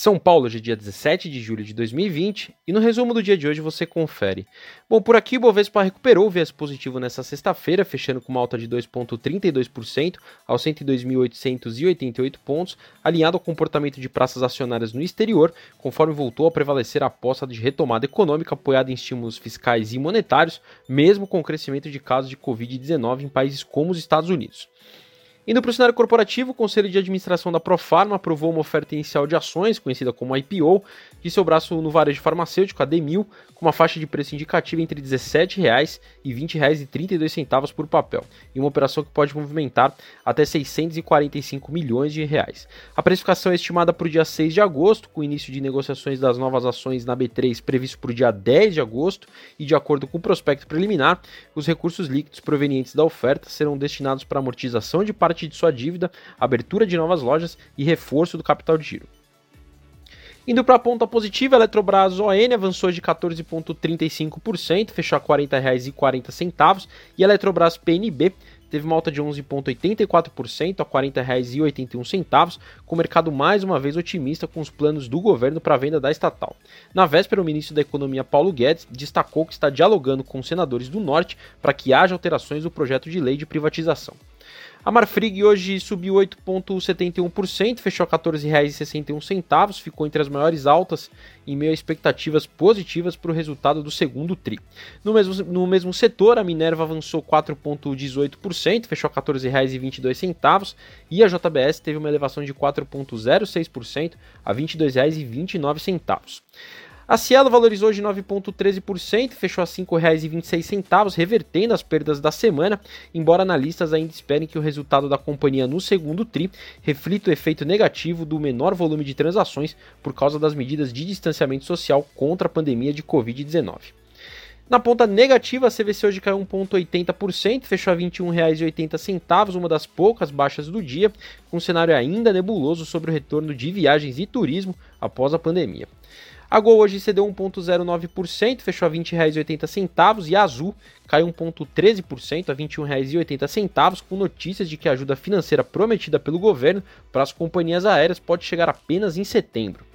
São Paulo, hoje é dia 17 de julho de 2020, e no resumo do dia de hoje você confere. Bom, por aqui o Bovespa recuperou o viés positivo nessa sexta-feira, fechando com uma alta de 2,32% aos 102.888 pontos, alinhado ao comportamento de praças acionárias no exterior, conforme voltou a prevalecer a aposta de retomada econômica apoiada em estímulos fiscais e monetários, mesmo com o crescimento de casos de Covid-19 em países como os Estados Unidos. Indo para o cenário corporativo, o Conselho de Administração da Profarma aprovou uma oferta inicial de ações, conhecida como IPO, de seu braço no varejo farmacêutico, a Demil, com uma faixa de preço indicativa entre R$ 17,00 e R$ 20,32 por papel, em uma operação que pode movimentar até 645 milhões de reais. A precificação é estimada para o dia 6 de agosto, com o início de negociações das novas ações na B3 previsto para o dia 10 de agosto, e de acordo com o prospecto preliminar, os recursos líquidos provenientes da oferta serão destinados para amortização de parte de sua dívida, abertura de novas lojas e reforço do capital de giro. Indo para a ponta positiva, a Eletrobras ON avançou de 14,35%, fechou a R$ 40,40 e a Eletrobras PNB teve uma alta de 11,84% a R$ 40,81, com o mercado mais uma vez otimista com os planos do governo para a venda da estatal. Na véspera, o ministro da Economia Paulo Guedes destacou que está dialogando com senadores do Norte para que haja alterações do projeto de lei de privatização. A Marfrig hoje subiu 8,71%, fechou a R$ 14,61, ficou entre as maiores altas em meio a expectativas positivas para o resultado do segundo TRI. No mesmo, no mesmo setor, a Minerva avançou 4,18%, fechou a R$ 14,22 e a JBS teve uma elevação de 4,06% a R$ 22,29. A Cielo valorizou de 9,13%, fechou a R$ 5,26, revertendo as perdas da semana, embora analistas ainda esperem que o resultado da companhia no segundo TRI reflita o efeito negativo do menor volume de transações por causa das medidas de distanciamento social contra a pandemia de Covid-19. Na ponta negativa, a CVC hoje caiu 1,80%, fechou a R$ 21,80, uma das poucas baixas do dia, com um cenário ainda nebuloso sobre o retorno de viagens e turismo após a pandemia. A Gol hoje cedeu 1,09%, fechou a R$ 20,80 e a Azul caiu 1,13% a R$ 21,80, com notícias de que a ajuda financeira prometida pelo governo para as companhias aéreas pode chegar apenas em setembro.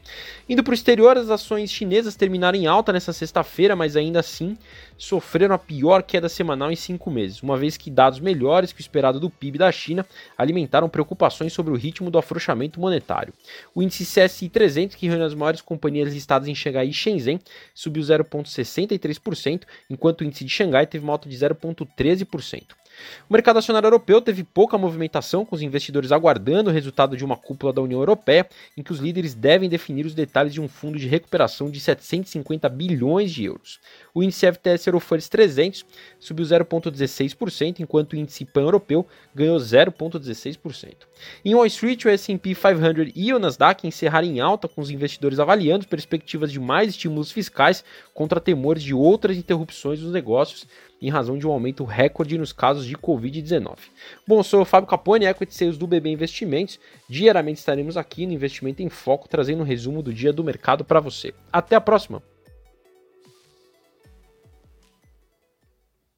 Indo para o exterior, as ações chinesas terminaram em alta nesta sexta-feira, mas ainda assim sofreram a pior queda semanal em cinco meses, uma vez que dados melhores que o esperado do PIB da China alimentaram preocupações sobre o ritmo do afrouxamento monetário. O índice CSI 300, que reúne as maiores companhias listadas em Xangai e Shenzhen, subiu 0,63%, enquanto o índice de Xangai teve uma alta de 0,13%. O mercado acionário europeu teve pouca movimentação, com os investidores aguardando o resultado de uma cúpula da União Europeia, em que os líderes devem definir os detalhes de um fundo de recuperação de 750 bilhões de euros. O índice FTSE Eurofunds 300 subiu 0,16%, enquanto o índice pan-europeu ganhou 0,16%. Em Wall Street, o S&P 500 e o Nasdaq encerraram em alta, com os investidores avaliando perspectivas de mais estímulos fiscais contra temores de outras interrupções dos negócios em razão de um aumento recorde nos casos de Covid-19. Bom, sou o Fábio Capone, Equity Sales do BB Investimentos. Diariamente estaremos aqui no Investimento em Foco, trazendo um resumo do dia do mercado para você. Até a próxima!